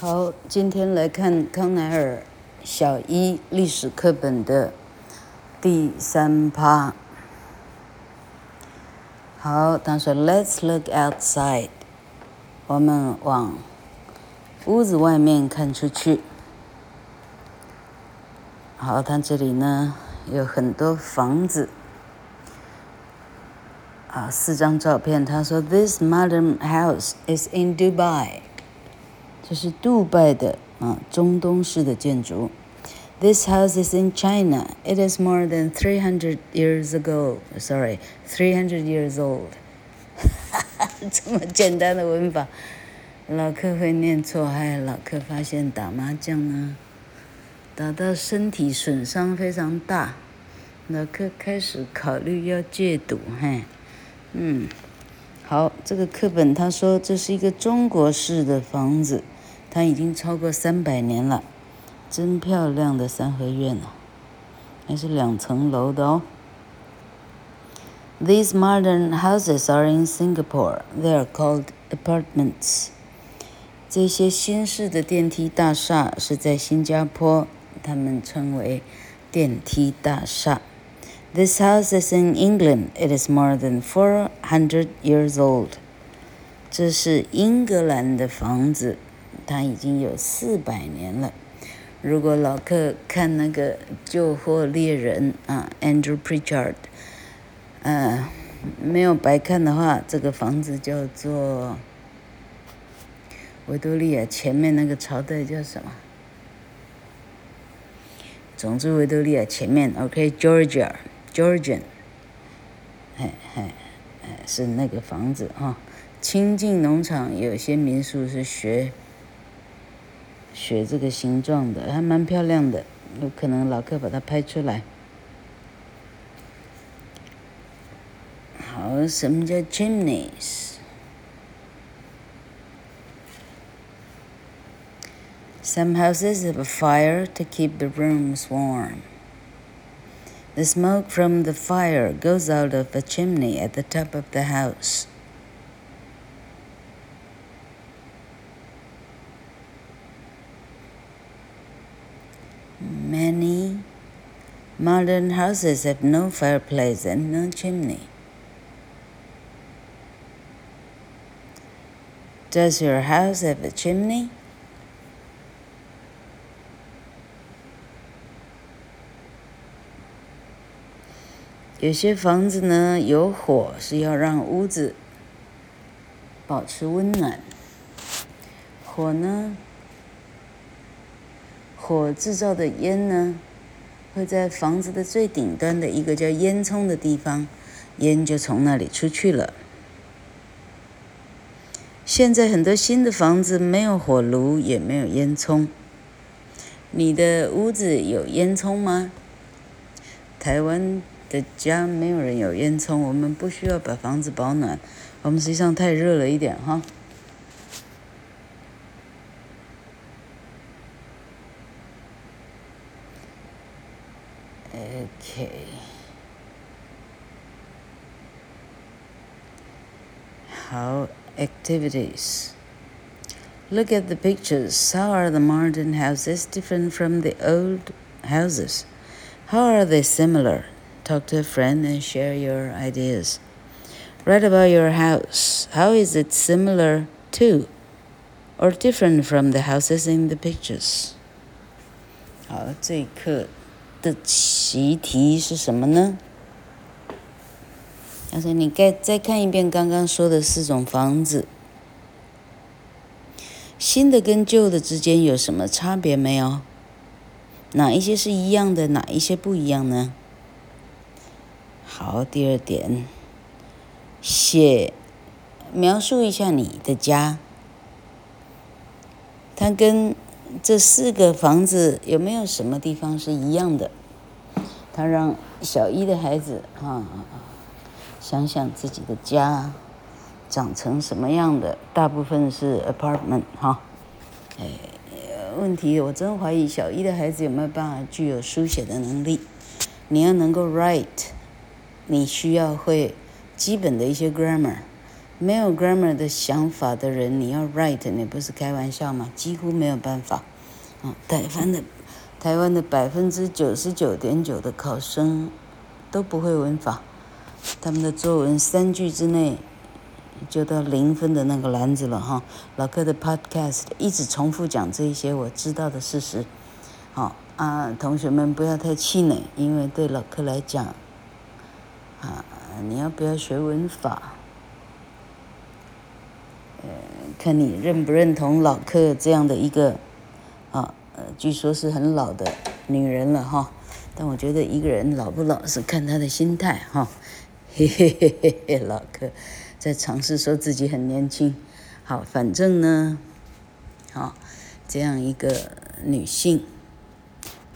好，今天来看康乃尔小一历史课本的第三趴。好，他说：“Let's look outside。”我们往屋子外面看出去。好，他这里呢有很多房子。啊，四张照片。他说：“This modern house is in Dubai。”这是杜拜的啊，中东式的建筑。This house is in China. It is more than three hundred years ago. Sorry, three hundred years old. 这么简单的文法，老客会念错，还老客发现打麻将呢，打到身体损伤非常大，老客开始考虑要戒赌，嘿，嗯，好，这个课本他说这是一个中国式的房子。它已经超过三百年了，真漂亮的三合院啊，还是两层楼的哦。These modern houses are in Singapore. They are called apartments. 这些新式的电梯大厦是在新加坡，他们称为电梯大厦。This house is in England. It is more than four hundred years old. 这是英格兰的房子。它已经有四百年了。如果老客看那个《救祸猎人》啊，Andrew Pritchard，嗯，没有白看的话，这个房子叫做维多利亚前面那个朝代叫什么？总之，维多利亚前面，OK，Georgia，Georgian，嘿嘿，是那个房子啊。清境农场有些民宿是学。学这个形状的还蛮漂亮的，有可能老客把它拍出来。好，什么叫 chimneys？Some houses have a fire to keep the rooms warm. The smoke from the fire goes out of a chimney at the top of the house. Modern houses have no fireplace and no chimney. Does your house have a chimney? 有些房子呢，有火是要让屋子保持温暖。火呢？火制造的烟呢，会在房子的最顶端的一个叫烟囱的地方，烟就从那里出去了。现在很多新的房子没有火炉，也没有烟囱。你的屋子有烟囱吗？台湾的家没有人有烟囱，我们不需要把房子保暖，我们实际上太热了一点哈。Okay. How activities? Look at the pictures. How are the modern houses different from the old houses? How are they similar? Talk to a friend and share your ideas. Write about your house. How is it similar to or different from the houses in the pictures? 好，这一课。 的习题是什么呢？他说：“你该再看一遍刚刚说的四种房子，新的跟旧的之间有什么差别没有？哪一些是一样的，哪一些不一样呢？”好，第二点，写描述一下你的家，它跟。这四个房子有没有什么地方是一样的？他让小一的孩子啊，想想自己的家长成什么样的。大部分是 apartment 哈。哎，问题我真怀疑小一的孩子有没有办法具有书写的能力。你要能够 write，你需要会基本的一些 grammar。没有 grammar 的想法的人，你要 write，你不是开玩笑吗？几乎没有办法。啊，台湾的台湾的百分之九十九点九的考生都不会文法，他们的作文三句之内就到零分的那个篮子了哈。老柯的 podcast 一直重复讲这一些我知道的事实。好啊，同学们不要太气馁，因为对老柯来讲，啊，你要不要学文法？呃，看你认不认同老克这样的一个，啊，呃，据说是很老的女人了哈。但我觉得一个人老不老是看他的心态哈。嘿嘿嘿嘿嘿，老克在尝试说自己很年轻。好，反正呢，好，这样一个女性，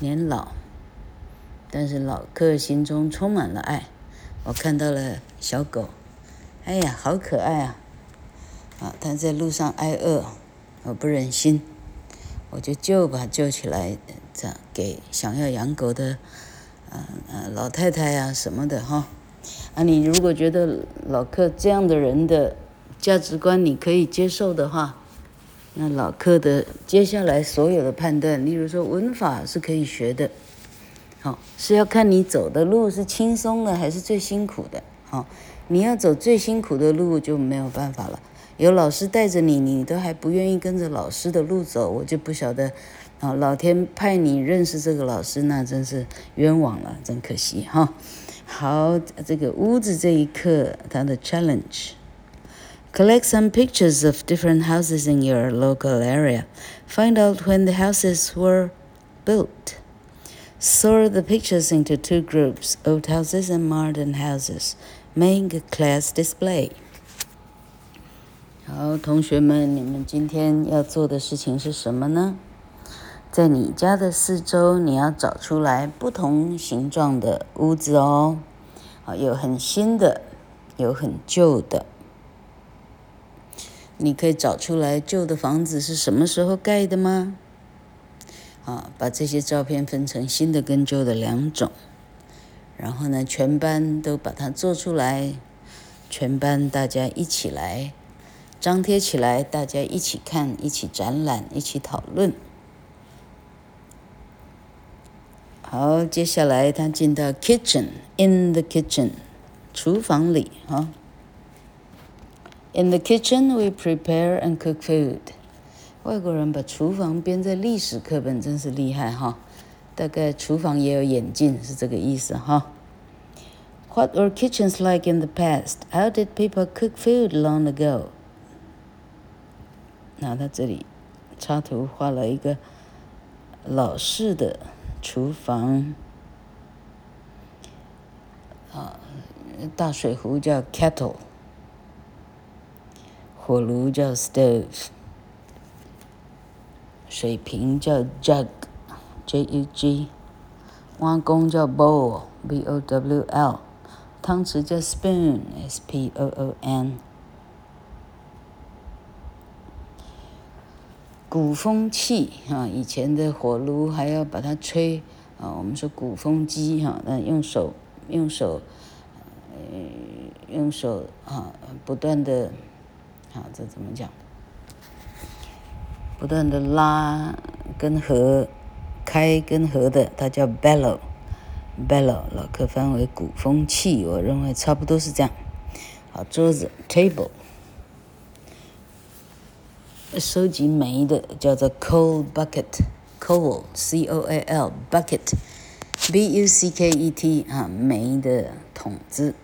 年老，但是老克心中充满了爱。我看到了小狗，哎呀，好可爱啊！他在路上挨饿，我不忍心，我就救把他救起来，这样给想要养狗的，呃、呃、老太太呀、啊、什么的哈。啊，你如果觉得老客这样的人的价值观你可以接受的话，那老客的接下来所有的判断，例如说文法是可以学的，好，是要看你走的路是轻松的还是最辛苦的，好，你要走最辛苦的路就没有办法了。有老师带着你，你都还不愿意跟着老师的路走，我就不晓得，啊，老天派你认识这个老师，那真是冤枉了，真可惜哈。好，这个屋子这一课，它的 challenge，collect some pictures of different houses in your local area，find out when the houses were built，sort the pictures into two groups，old houses and modern houses，make a class display。 好，同学们，你们今天要做的事情是什么呢？在你家的四周，你要找出来不同形状的屋子哦。啊，有很新的，有很旧的。你可以找出来旧的房子是什么时候盖的吗？啊，把这些照片分成新的跟旧的两种，然后呢，全班都把它做出来，全班大家一起来。张贴起来，大家一起看，一起展览，一起讨论。好，接下来他进到 kitchen，in the kitchen，厨房里哈。In the kitchen we prepare and cook food。外国人把厨房编在历史课本，真是厉害哈。大概厨房也有眼镜，是这个意思哈。What were kitchens like in the past? How did people cook food long ago? 那他这里插图画了一个老式的厨房，啊，大水壶叫 kettle，火炉叫 stove，水瓶叫 jug，J-U-G，碗公叫 bowl，B-O-W-L，汤匙叫 spoon，S-P-O-O-N。鼓风器啊，以前的火炉还要把它吹啊，我们说鼓风机哈，那用手用手，呃，用手啊，不断的，啊，这怎么讲？不断的拉跟合，开跟合的，它叫 bellow，bellow，老客翻为鼓风器，我认为差不多是这样。好，桌子 table。收集煤的叫做 coal bucket，coal c o a l bucket b u c k e t 啊，煤的桶子。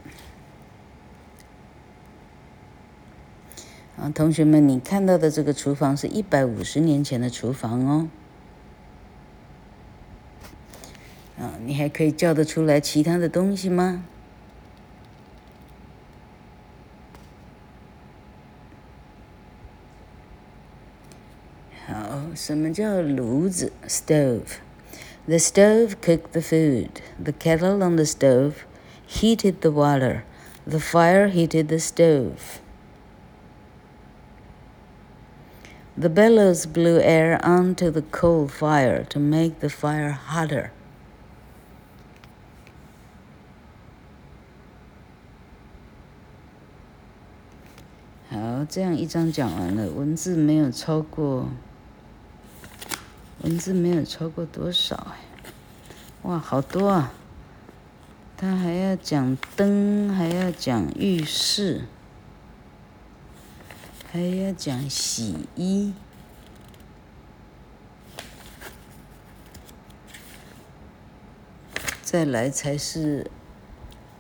啊，同学们，你看到的这个厨房是一百五十年前的厨房哦。啊，你还可以叫得出来其他的东西吗？什么叫炉子？Stove，the stove cooked the food. The kettle on the stove heated the water. The fire heated the stove. The bellows blew air onto the coal fire to make the fire hotter. 好，这样一章讲完了，文字没有超过， 文字没有超过多少哎？哇，好多啊！他还要讲灯，还要讲浴室，还要讲洗衣，再来才是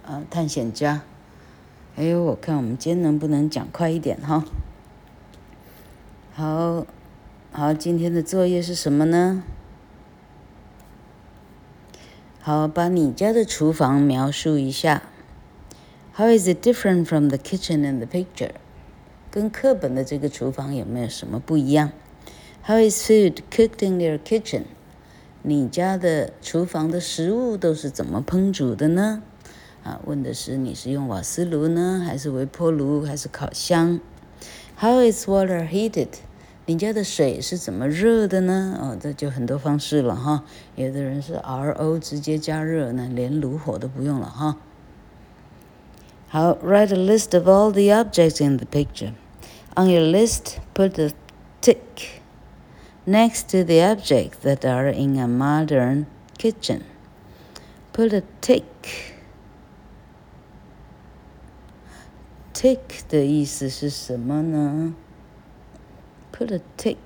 啊探险家。哎呦，我看我们今天能不能讲快一点哈？好，好，今天的作业是什么呢？好，把你家的厨房描述一下。How is it different from the kitchen in the picture？跟课本的这个厨房有没有什么不一样？How is food cooked in your kitchen？你家的厨房的食物都是怎么烹煮的呢？啊，问的是你是用瓦斯炉呢，还是微波炉，还是烤箱？How is water heated？你家的水是怎么热的呢？哦，这就很多方式了哈。有的人是 RO 直接加热呢，连炉火都不用了哈。好，write a list of all the objects in the picture. On your list, put a tick next to the objects that are in a modern kitchen. Put a tick. Tick 的意思是什么呢？Put a tick.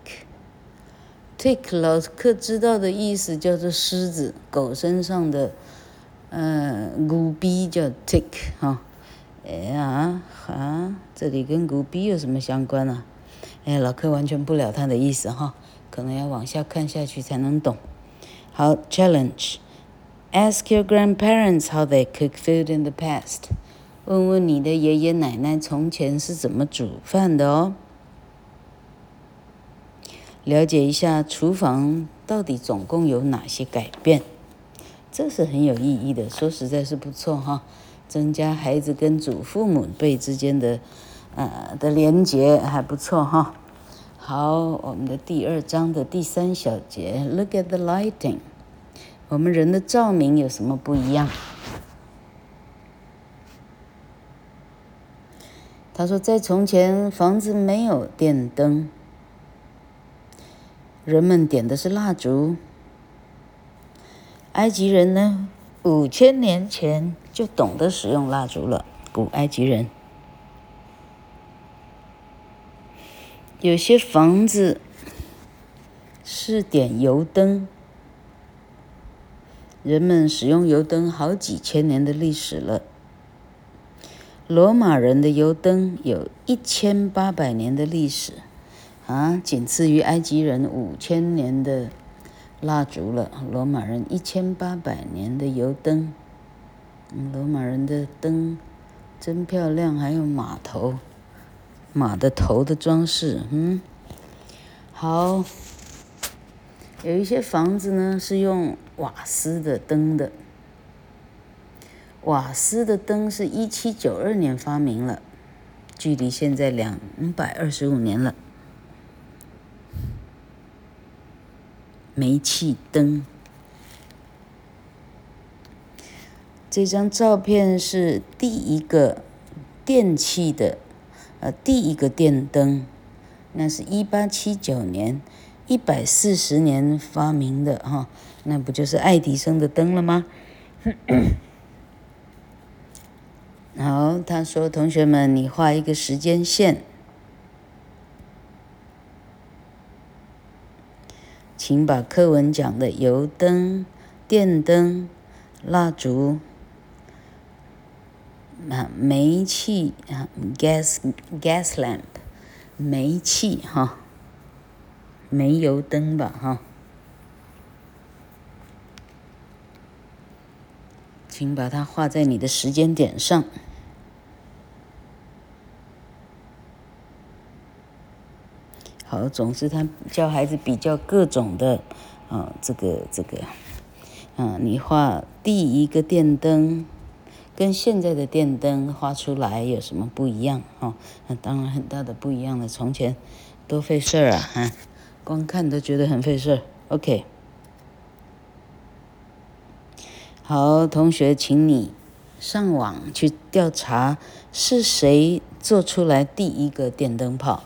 Tick 老客知道的意思叫做狮子，狗身上的，呃，骨逼叫 tick 哈。哎呀啊，这里跟骨逼有什么相关啊？哎，老客完全不了他的意思哈，可能要往下看下去才能懂。好，challenge. Ask your grandparents how they cook food in the past. 问问你的爷爷奶奶从前是怎么煮饭的哦。了解一下厨房到底总共有哪些改变，这是很有意义的。说实在是不错哈，增加孩子跟祖父母辈之间的呃的连结还不错哈。好，我们的第二章的第三小节，Look at the lighting。我们人的照明有什么不一样？他说，在从前房子没有电灯。人们点的是蜡烛。埃及人呢，五千年前就懂得使用蜡烛了。古埃及人，有些房子是点油灯，人们使用油灯好几千年的历史了。罗马人的油灯有一千八百年的历史。啊，仅次于埃及人五千年的蜡烛了。罗马人一千八百年的油灯，嗯，罗马人的灯真漂亮，还有马头，马的头的装饰，嗯，好。有一些房子呢是用瓦斯的灯的，瓦斯的灯是一七九二年发明了，距离现在两百二十五年了。煤气灯。这张照片是第一个电器的，呃，第一个电灯，那是一八七九年，一百四十年发明的哈，那不就是爱迪生的灯了吗？好，他说：“同学们，你画一个时间线。”请把课文讲的油灯、电灯、蜡烛、啊煤气啊 gas gas lamp 煤气哈，煤油灯吧哈，请把它画在你的时间点上。好，总之他教孩子比较各种的，啊，这个这个，啊，你画第一个电灯，跟现在的电灯画出来有什么不一样？哈，那当然很大的不一样了。从前多费事儿啊，哈，光看都觉得很费事儿。OK，好，同学，请你上网去调查是谁做出来第一个电灯泡。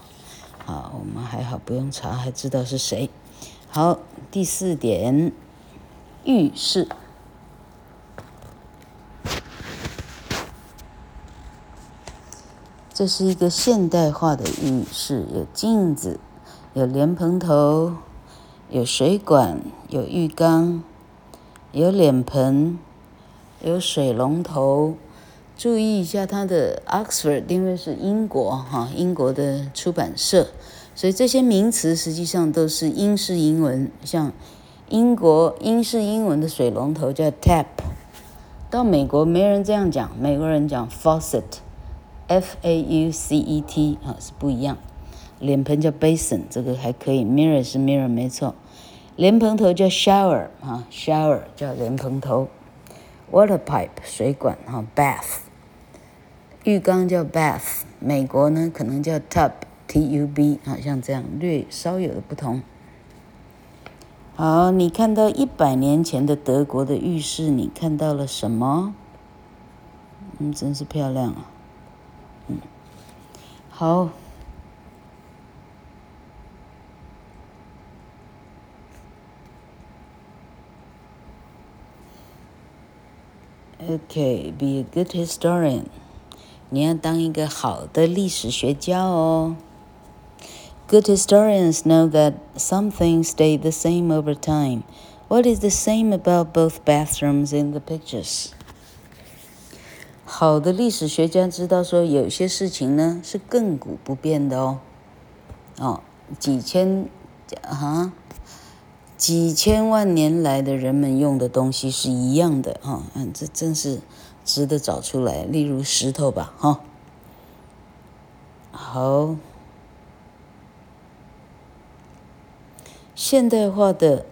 好，我们还好，不用查，还知道是谁。好，第四点，浴室。这是一个现代化的浴室，有镜子，有莲蓬头，有水管，有浴缸，有脸盆，有水龙头。注意一下它的 Oxford，因为是英国哈，英国的出版社，所以这些名词实际上都是英式英文。像英国英式英文的水龙头叫 tap，到美国没人这样讲，美国人讲 faucet。F A U C E T 啊，是不一样。脸盆叫 basin，这个还可以。Mirror 是 mirror，没错。莲蓬头叫 shower 啊，shower 叫莲蓬头。Water pipe 水管哈，bath。浴缸叫 bath，美国呢可能叫 tub，T U B 好，像这样略稍有的不同。好，你看到一百年前的德国的浴室，你看到了什么？嗯，真是漂亮啊。嗯，好。Okay, be a good historian。你要当一个好的历史学家哦。Good historians know that some things stay the same over time. What is the same about both bathrooms in the pictures? 好的历史学家知道说，有些事情呢是亘古不变的哦，哦，几千啊，几千万年来的人们用的东西是一样的哈，嗯，这真是值得找出来。例如石头吧，哈，好，现代化的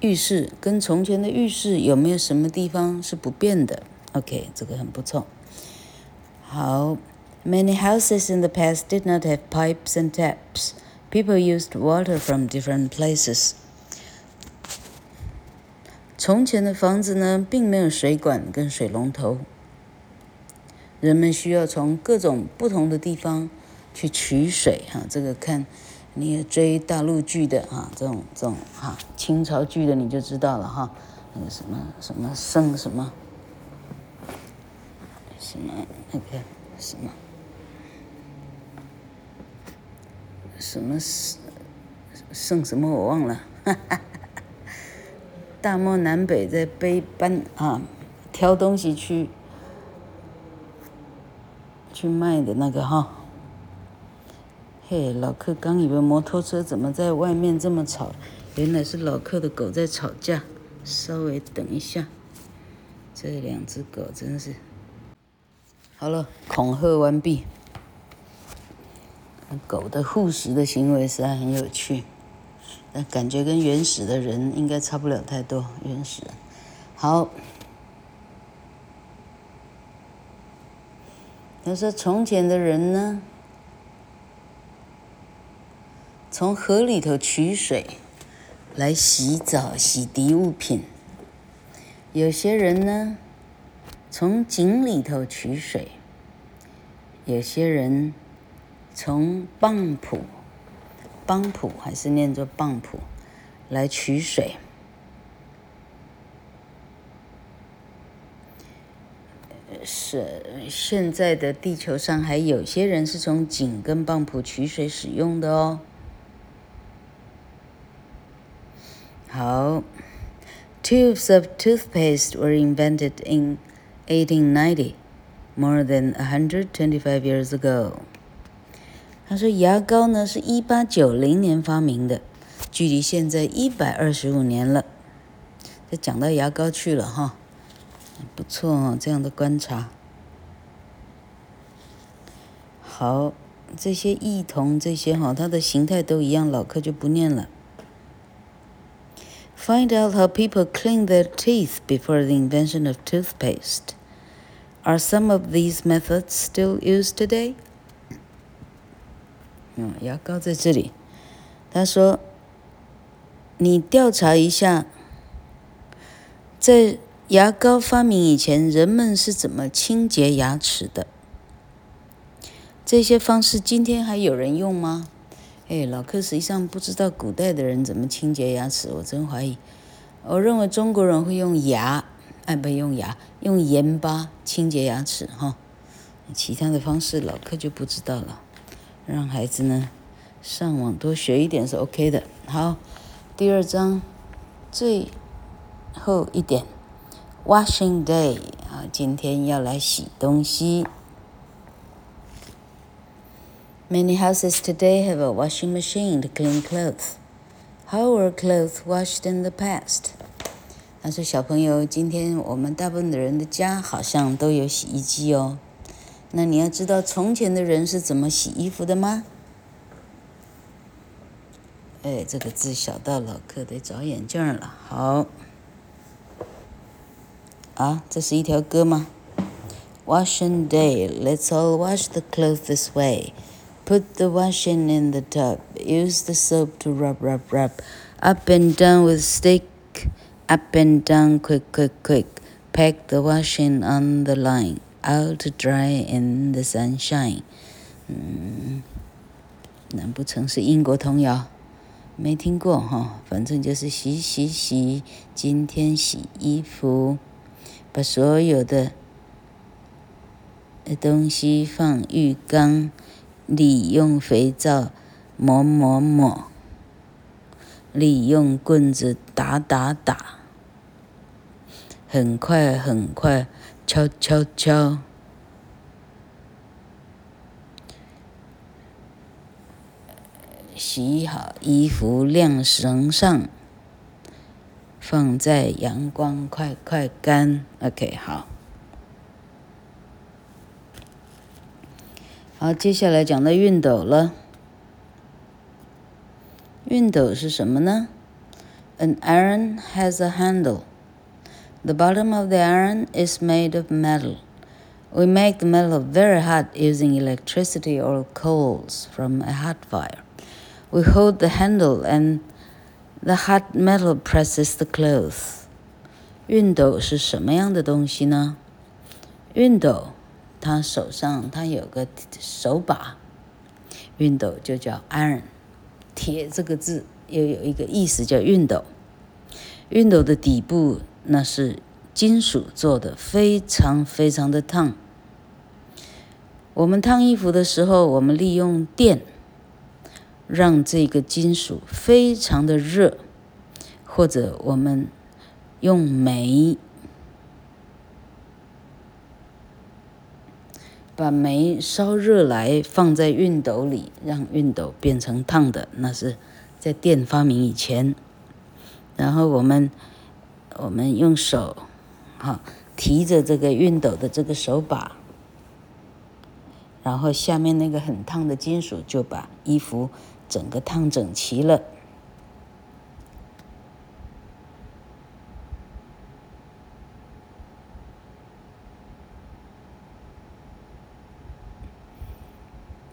浴室跟从前的浴室有没有什么地方是不变的？OK，这个很不错。好，Many houses in the past did not have pipes and taps. People used water from different places. 从前的房子呢，并没有水管跟水龙头，人们需要从各种不同的地方去取水。哈，这个看你也追大陆剧的哈，这种这种哈清朝剧的你就知道了哈，那个什么什么圣什么。什么那个什么什么圣什么我忘了，哈哈，大漠南北在背搬啊，挑东西去去卖的那个哈。嘿，老客刚以为摩托车怎么在外面这么吵，原来是老客的狗在吵架。稍微等一下，这两只狗真是。好了，恐吓完毕。狗的护食的行为实在很有趣，那感觉跟原始的人应该差不了太多。原始人，好。他说从前的人呢，从河里头取水来洗澡、洗涤物品。有些人呢，从井里头取水，有些人从蚌浦，泵浦还是念作泵浦，来取水。是现在的地球上还有些人是从井跟泵浦取水使用的哦。好，Tubes of toothpaste were invented in 1890, more than 125 years ago。他说牙膏呢是一八九零年发明的，距离现在一百二十五年了。就讲到牙膏去了哈，不错哦，这样的观察。好，这些异同这些哈，它的形态都一样，老课就不念了。Find out how people clean their teeth before the invention of toothpaste. Are some of these methods still used today? 牙膏在这里。他说：“你调查一下，在牙膏发明以前，人们是怎么清洁牙齿的？这些方式今天还有人用吗？哎，老客实际上不知道古代的人怎么清洁牙齿，我真怀疑。我认为中国人会用牙，哎，不用牙，用盐巴清洁牙齿哈。其他的方式老客就不知道了。让孩子呢上网多学一点是 OK 的。好，第二章最后一点，Washing Day 啊，今天要来洗东西。Many houses today have a washing machine to clean clothes. How were clothes washed in the past? 他说：“小朋友，今天我们大部分的人的家好像都有洗衣机哦。那你要知道从前的人是怎么洗衣服的吗？”哎，这个字小到老柯得找眼镜了。好，啊，这是一条歌吗？Washing day, let's all wash the clothes this way. Put the washing in the tub. Use the soap to rub, rub, rub. Up and down with stick. Up and down, quick, quick, quick. Pack the washing on the line. Out dry in the sunshine. 嗯，难不成是英国童谣？没听过哈，反正就是洗洗洗。今天洗衣服，把所有的东西放浴缸。里用肥皂抹抹抹，里用棍子打打打，很快很快敲敲敲，洗好衣服晾绳上，放在阳光快快干。OK，好。好，接下来讲到熨斗了。熨斗是什么呢？An iron has a handle. The bottom of the iron is made of metal. We make the metal very hot using electricity or coals from a hot fire. We hold the handle and the hot metal presses the clothes. 熨斗是什么样的东西呢？熨斗。他手上他有个手把，熨斗就叫 iron，铁这个字又有一个意思叫熨斗。熨斗的底部 那是金属做的，非常非常的烫。我们烫衣服的时候，我们利用电让这个金属非常的热，或者我们用煤。把煤烧热来，放在熨斗里，让熨斗变成烫的。那是在电发明以前。然后我们我们用手，哈，提着这个熨斗的这个手把，然后下面那个很烫的金属就把衣服整个烫整齐了。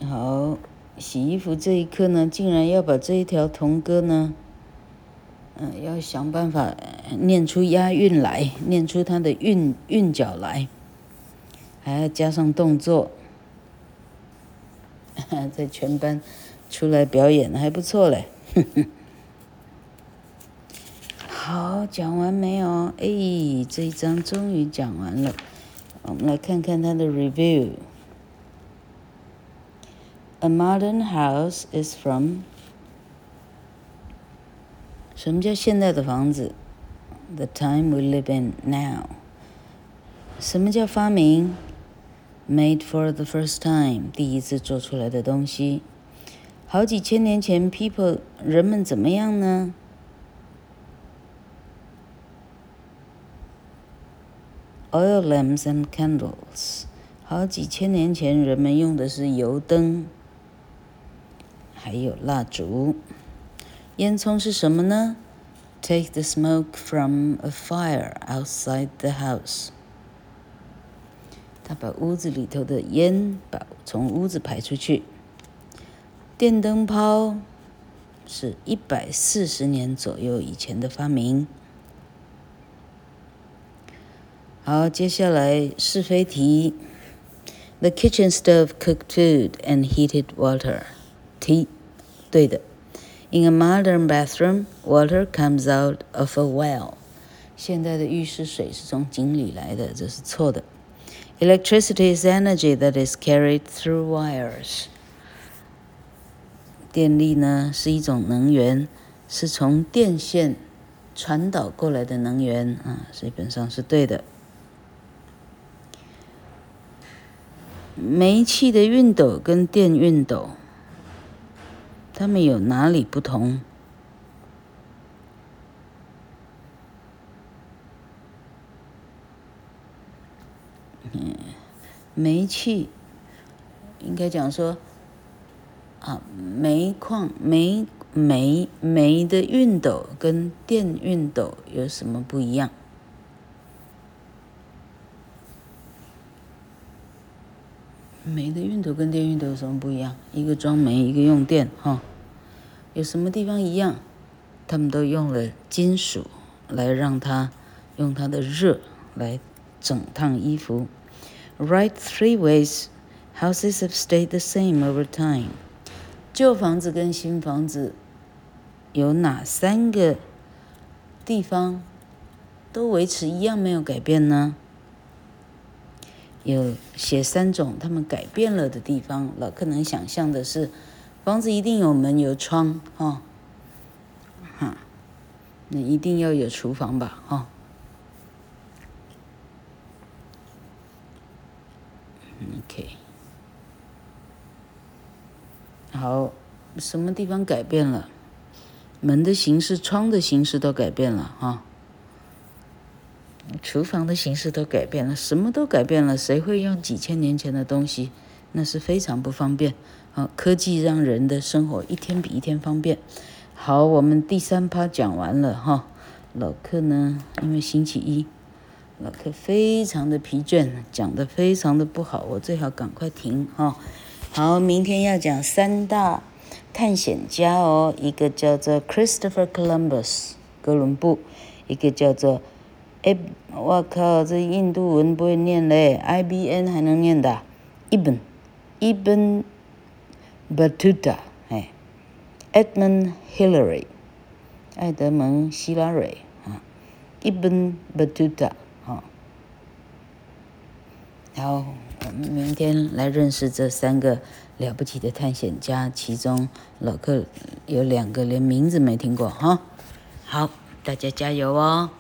好，洗衣服这一刻呢，竟然要把这一条童歌呢，嗯、要想办法念出押韵来，念出它的韵韵脚来，还要加上动作，在全班出来表演还不错嘞。好，讲完没有？哎，这一章终于讲完了，我们来看看它的 review。A modern house is from 什么叫现代的房子？The time we live in now。什么叫发明？Made for the first time，第一次做出来的东西。好几千年前，people 人们怎么样呢？Oil lamps and candles。好几千年前，人们用的是油灯。还有蜡烛，烟囱是什么呢？Take the smoke from a fire outside the house。他把屋子里头的烟把从屋子排出去。电灯泡是一百四十年左右以前的发明。好，接下来是非题。The kitchen stove cooked food and heated water. T，对的。In a modern bathroom, water comes out of a well. 现代的浴室水是从井里来的，这是错的。Electricity is energy that is carried through wires. 电力呢是一种能源，是从电线传导过来的能源啊，基本上是对的。煤气的熨斗跟电熨斗，它们有哪里不同？嗯，煤气应该讲说啊，煤矿煤煤煤的熨斗跟电熨斗有什么不一样？煤的熨斗跟电熨斗有什么不一样？一个装煤，一个用电，哈，有什么地方一样？他们都用了金属来让它用它的热来整烫衣服。Right three ways houses have stayed the same over time。旧房子跟新房子有哪三个地方都维持一样没有改变呢？有写三种他们改变了的地方，老客能想象的是，房子一定有门有窗，哈，哈，那一定要有厨房吧，哈。OK，好，什么地方改变了？门的形式、窗的形式都改变了，哈。厨房的形式都改变了，什么都改变了。谁会用几千年前的东西？那是非常不方便。啊，科技让人的生活一天比一天方便。好，我们第三趴讲完了哈。老客呢，因为星期一，老客非常的疲倦，讲得非常的不好，我最好赶快停哈。好，明天要讲三大探险家哦，一个叫做 Christopher Columbus 哥伦布，一个叫做。哎，我靠，这印度文不会念嘞，I B N 还能念的，Ibn，Ibn Battuta，哎，Edmund Hillary，爱德蒙希拉瑞啊，Ibn Battuta 啊，好，我们明天来认识这三个了不起的探险家，其中老客有两个连名字没听过哈，好，大家加油哦。